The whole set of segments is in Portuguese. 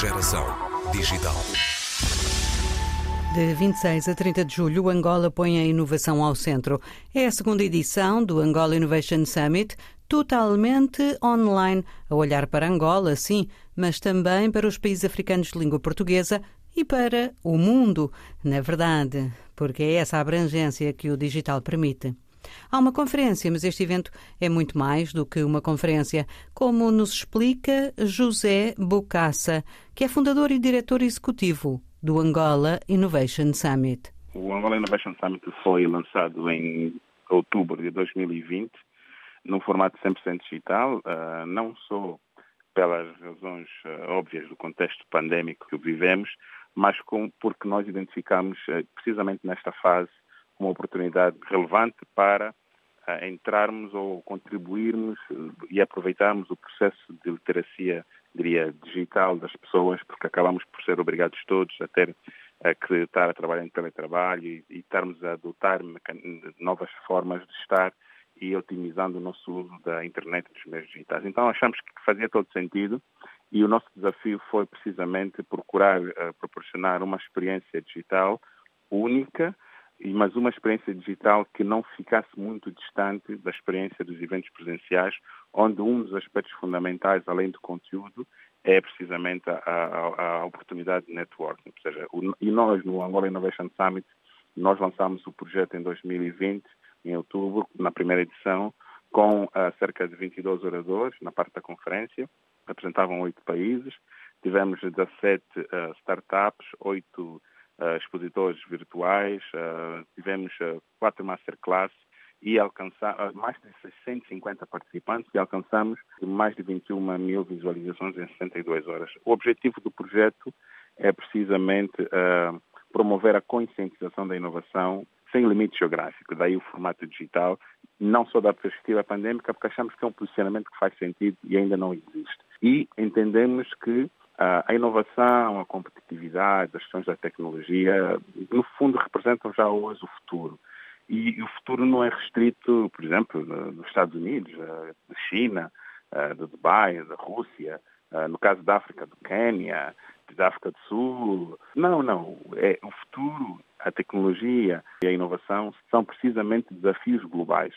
Geração Digital. De 26 a 30 de julho, Angola põe a inovação ao centro. É a segunda edição do Angola Innovation Summit, totalmente online, a olhar para Angola, sim, mas também para os países africanos de língua portuguesa e para o mundo, na verdade, porque é essa abrangência que o digital permite. Há uma conferência, mas este evento é muito mais do que uma conferência, como nos explica José Bocassa, que é fundador e diretor executivo do Angola Innovation Summit. O Angola Innovation Summit foi lançado em outubro de 2020, num formato 100% digital, ah, não só pelas razões ah, óbvias do contexto pandémico que vivemos, mas porque nós identificamos ah, precisamente nesta fase uma oportunidade relevante para uh, entrarmos ou contribuirmos uh, e aproveitarmos o processo de literacia, diria, digital das pessoas, porque acabamos por ser obrigados todos a ter que estar a trabalhar em teletrabalho e, e estarmos a adotar novas formas de estar e otimizando o nosso uso da internet e dos meios digitais. Então achamos que fazia todo sentido e o nosso desafio foi precisamente procurar uh, proporcionar uma experiência digital única, mas uma experiência digital que não ficasse muito distante da experiência dos eventos presenciais, onde um dos aspectos fundamentais, além do conteúdo, é precisamente a, a, a oportunidade de networking. Ou seja, o, e nós, no Angola Innovation Summit, nós lançámos o projeto em 2020, em outubro, na primeira edição, com uh, cerca de 22 oradores na parte da conferência, apresentavam oito países, tivemos 17 uh, startups, oito expositores virtuais, uh, tivemos uh, quatro masterclass e alcançamos mais de 650 participantes e alcançamos mais de 21 mil visualizações em 62 horas. O objetivo do projeto é precisamente promover a conscientização da inovação sem limite geográfico, daí o formato digital, não só da perspectiva pandémica, porque achamos que é um posicionamento que faz sentido e ainda não existe. E entendemos que a inovação, a competitividade, as questões da tecnologia, no fundo representam já hoje o futuro. E o futuro não é restrito, por exemplo, nos Estados Unidos, da China, do Dubai, da Rússia, no caso da África, do Quênia, da África do Sul. Não, não. É o futuro, a tecnologia e a inovação são precisamente desafios globais.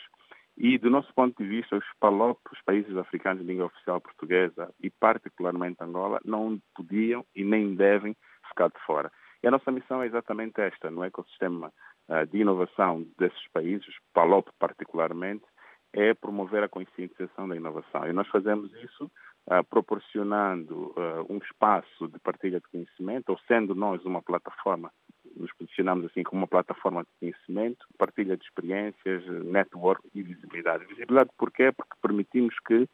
E, do nosso ponto de vista, os PALOP, os países africanos de língua oficial portuguesa e, particularmente Angola, não podiam e nem devem ficar de fora. E a nossa missão é exatamente esta, no ecossistema uh, de inovação desses países, PALOP particularmente, é promover a conscientização da inovação. E nós fazemos isso uh, proporcionando uh, um espaço de partilha de conhecimento, ou sendo nós uma plataforma nos posicionamos assim como uma plataforma de conhecimento, partilha de experiências, network e visibilidade. Visibilidade porquê? Porque permitimos que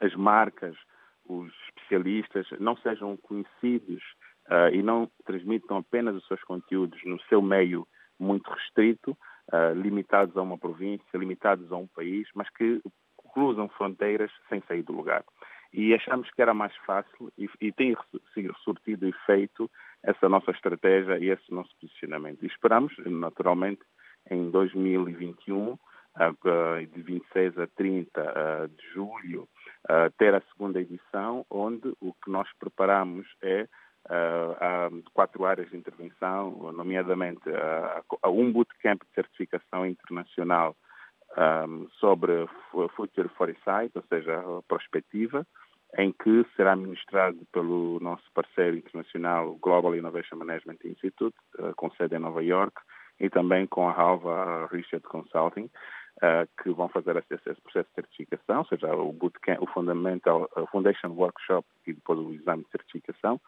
as marcas, os especialistas não sejam conhecidos uh, e não transmitam apenas os seus conteúdos no seu meio muito restrito, uh, limitados a uma província, limitados a um país, mas que cruzam fronteiras sem sair do lugar. E achamos que era mais fácil e, e tem surtido efeito essa nossa estratégia e esse nosso posicionamento. E esperamos, naturalmente, em 2021, de 26 a 30 de julho, ter a segunda edição, onde o que nós preparamos é quatro áreas de intervenção, nomeadamente um bootcamp de certificação internacional sobre Future Foresight, ou seja, a prospectiva, em que será ministrado pelo nosso parceiro internacional, o Global Innovation Management Institute, eh, com sede em Nova York, e também com a Halva Research Consulting, eh, que vão fazer esse, processo de certificação, ou seja, o bootcamp, o Fundamental, o Foundation Workshop e depois o exame de certificação,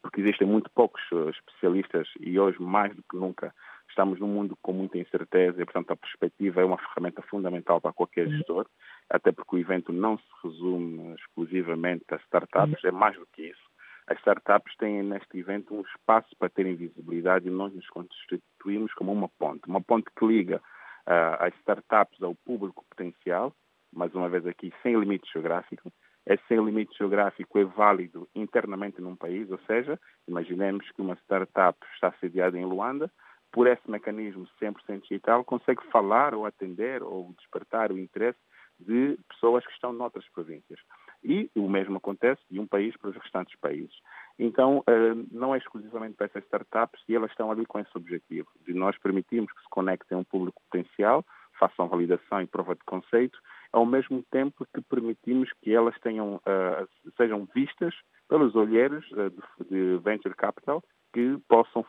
porque existem muito poucos eh, especialistas e hoje, mais do que nunca, estamos num mundo com muita incerteza e, portanto, a perspectiva é uma ferramenta fundamental para qualquer uhum. gestor até porque o evento não se resume exclusivamente a startups, é mais do que isso. As startups têm neste evento um espaço para terem visibilidade e nós nos constituímos como uma ponte, uma ponte que liga uh, as startups ao público potencial, mais uma vez aqui sem limite geográfico. Esse sem limite geográfico é válido internamente num país, ou seja, imaginemos que uma startup está sediada em Luanda, por esse mecanismo 100% digital, consegue falar ou atender ou despertar o interesse de pessoas que estão noutras províncias. E o mesmo acontece de um país para os restantes países. Então, eh, não é exclusivamente para essas startups e elas estão ali com esse objetivo, de nós permitirmos que se conectem a um público potencial, façam validação e prova de conceito, ao mesmo tempo que permitimos que elas tenham, eh, sejam vistas pelos olheiros eh, de venture capital que possam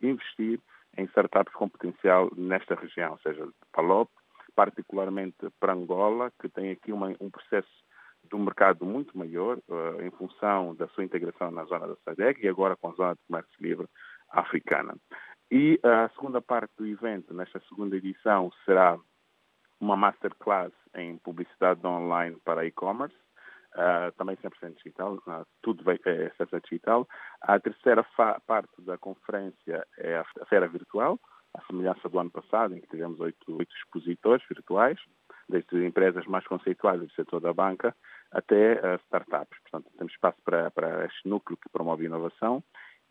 investir em startups com potencial nesta região, ou seja, Palop, particularmente para Angola, que tem aqui uma, um processo de um mercado muito maior uh, em função da sua integração na zona da SADEC e agora com a zona de comércio livre africana. E a segunda parte do evento, nesta segunda edição, será uma masterclass em publicidade online para e-commerce, uh, também 100% digital, uh, tudo é 100% digital. A terceira parte da conferência é a feira virtual, a semelhança do ano passado, em que tivemos oito, oito expositores virtuais, desde empresas mais conceituadas do setor da banca até uh, startups. Portanto, temos espaço para, para este núcleo que promove inovação.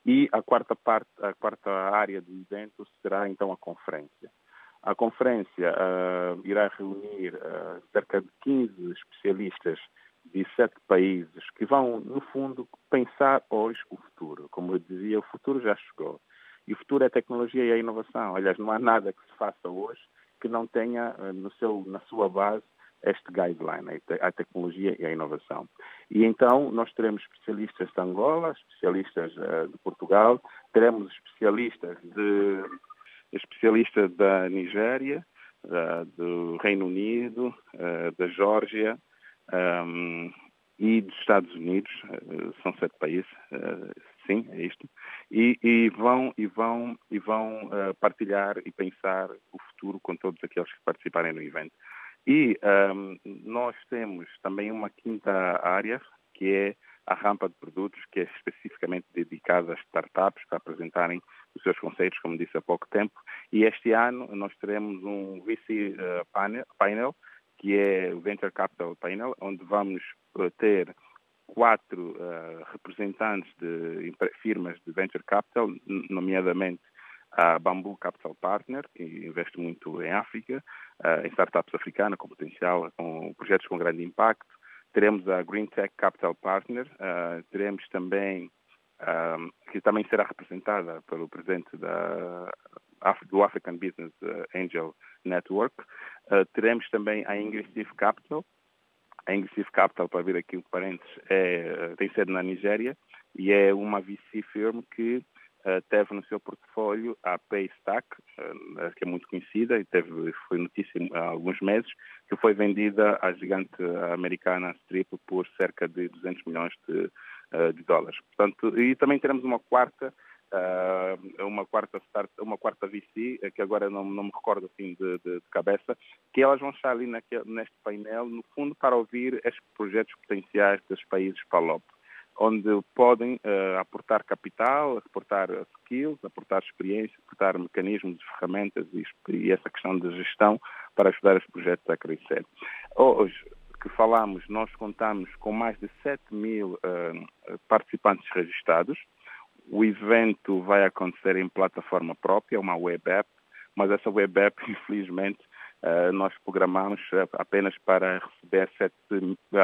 E a quarta parte, a quarta área do evento será então a conferência. A conferência uh, irá reunir cerca de 15 especialistas de sete países que vão, no fundo, pensar hoje o futuro. Como eu dizia, o futuro já chegou. E o futuro é a tecnologia e a inovação. Aliás, não há nada que se faça hoje que não tenha uh, no seu, na sua base este guideline, a tecnologia e a inovação. E então nós teremos especialistas de Angola, especialistas uh, de Portugal, teremos especialistas de especialistas da Nigéria, do Reino Unido, uh, da Geórgia um, e dos Estados Unidos, são sete países, sim, é isto, e, e vão e vão e vão partilhar e pensar o futuro com todos aqueles que participarem no evento. E um, nós temos também uma quinta área, que é a rampa de produtos, que é especificamente dedicada às startups para apresentarem os seus conceitos, como disse há pouco tempo. E este ano nós teremos um VC panel, que é o Venture Capital Panel, onde vamos uh, ter quatro uh, representantes de firmas de Venture Capital, nomeadamente a Bamboo Capital Partner, que investe muito em África, uh, em startups africanas com potencial, com projetos com grande impacto. Teremos a Green Tech Capital Partner, uh, teremos também, que também será representada pelo presidente da, do African Business Angel Network. teremos também a Ingressive Capital. A Ingressive Capital, para vir aqui um parênteses, é, tem sede na Nigéria e é uma VC firm que teve no seu portfólio a Paystack, que é muito conhecida e teve, foi notícia há alguns meses, que foi vendida à gigante americana Strip por cerca de 200 milhões de, de dólares. Portanto, e também teremos uma quarta Uh, uma quarta start, uma quarta VC, que agora não, não me recordo assim de, de, de, cabeça, que elas vão estar ali naquele, neste painel, no fundo, para ouvir estes projetos potenciais dos países PALOP onde podem uh, aportar capital, aportar skills, aportar experiência, aportar mecanismos, ferramentas e, e essa questão de gestão para ajudar os projetos a crescer. Hoje que falamos, nós contamos com mais de 7 mil uh, participantes registrados. O evento vai acontecer em plataforma própria, uma web app, mas essa web app, infelizmente, uh, nós programamos apenas para receber 7,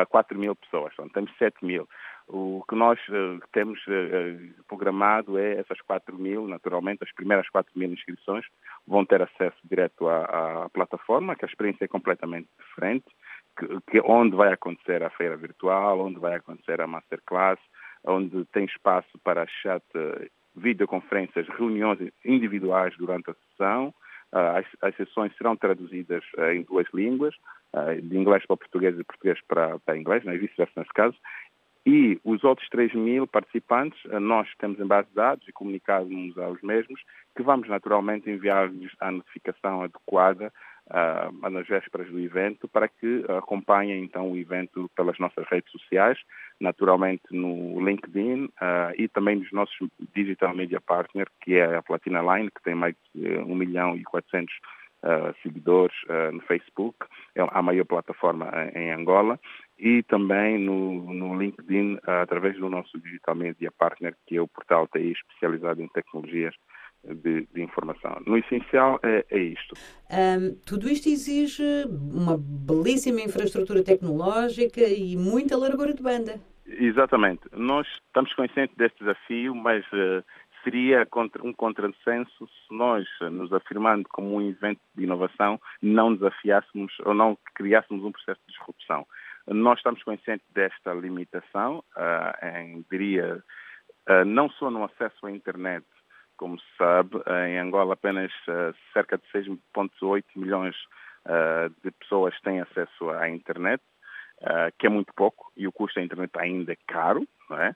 4 mil pessoas. Então, temos 7 mil. O que nós uh, temos uh, programado é essas 4 mil, naturalmente, as primeiras 4 mil inscrições vão ter acesso direto à, à plataforma, que a experiência é completamente diferente, que, onde vai acontecer a feira virtual, onde vai acontecer a masterclass, onde tem espaço para chat, videoconferências, reuniões individuais durante a sessão. Uh, as, as, sessões serão traduzidas em duas línguas, de inglês para português e português para, para inglês, né, e vice-versa nesse caso. E os outros 3 mil participantes, eh, nós temos em base de dados e comunicamos aos mesmos que vamos naturalmente enviar-lhes a notificação adequada uh, nas vésperas do evento para que acompanhem então o evento pelas nossas redes sociais, naturalmente no LinkedIn uh, e também nos nossos Digital Media Partner, que é a Platina Line, que tem mais de 1 milhão e 400 uh, seguidores uh, no Facebook, é a maior plataforma em Angola, e também no, no LinkedIn, uh, através do nosso Digital Media Partner, que é o portal TI especializado em tecnologias de, de informação. No essencial é, é isto. Um, tudo isto exige uma belíssima infraestrutura tecnológica e muita largura de banda. Exatamente. Nós estamos conscientes deste desafio, mas uh, seria um contrassenso se nós, nos afirmando como um evento de inovação, não desafiássemos ou não criássemos um processo de disrupção. Nós estamos conscientes desta limitação, uh, em, diria, uh, não só no acesso à internet, como se sabe, em Angola apenas uh, cerca de 6,8 milhões de pessoas têm acesso à internet, que é muito pouco, e o custo da internet ainda é caro, não é?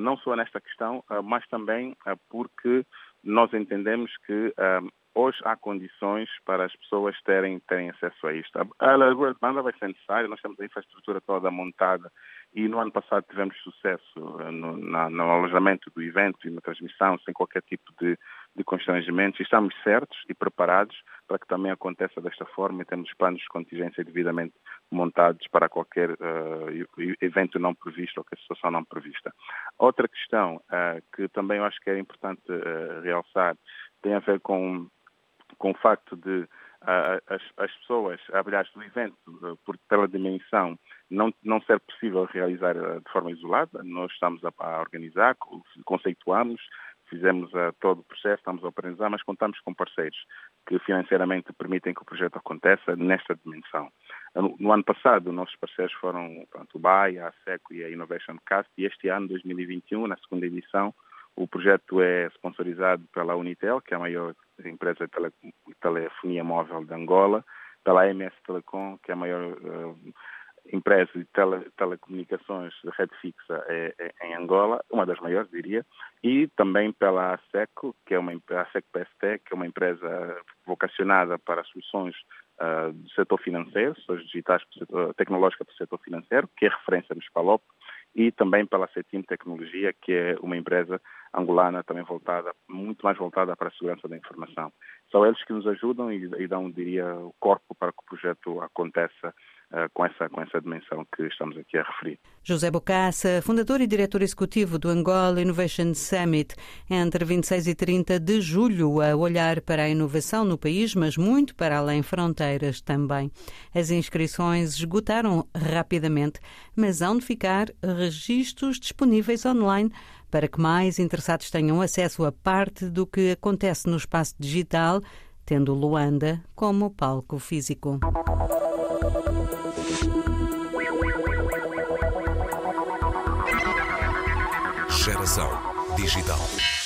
Não só nesta questão, mas também porque nós entendemos que hoje há condições para as pessoas terem, terem acesso a isto. A largura de banda vai ser necessária, nós temos a infraestrutura toda montada e no ano passado tivemos sucesso no, na, no alojamento do evento e na transmissão sem qualquer tipo de, de constrangimentos. Estamos certos e preparados para que também aconteça desta forma e temos planos de contingência devidamente montados para qualquer uh, evento não previsto ou que a situação não prevista. Outra questão uh, que também eu acho que é importante uh, realçar tem a ver com, com o facto de as, as, pessoas, aliás, do evento, por, pela dimensão, não, não ser possível realizar de forma isolada. Nós estamos a, a organizar, conceituamos, fizemos uh, todo o processo, estamos a organizar, mas contamos com parceiros que financeiramente permitem que o projeto aconteça nesta dimensão. No, no ano passado, nossos parceiros foram pronto, o BAI, a ASECO e a Innovation Cast, e este ano, 2021, na segunda edição, o projeto é sponsorizado pela Unitel, que é a maior empresa de tele, telefonia móvel de Angola, pela AMS Telecom, que é a maior uh, empresa de tele, telecomunicações de rede fixa é, é, em Angola, uma das maiores, diria, e também pela ASECO, que é uma ASECO PST, que é uma empresa vocacionada para soluções uh, do setor financeiro, soluções digitais tecnológicas para o setor financeiro, que é referência no SPALOP, e também pela CETIM Tecnologia, que é uma empresa angolana também voltada, muito mais voltada para a segurança da informação. São eles que nos ajudam e, e dão, diria, o corpo para que o projeto aconteça com, essa, com essa dimensão que estamos aqui a referir. José Bocassa, fundador e diretor executivo do Angola Innovation Summit, entre 26 e 30 de julho, a olhar para a inovação no país, mas muito para além fronteiras também. As inscrições esgotaram rapidamente, mas hão de ficar registros disponíveis online para que mais interessados tenham acesso a parte do que acontece no espaço digital, tendo Luanda como palco físico. Geração Digital.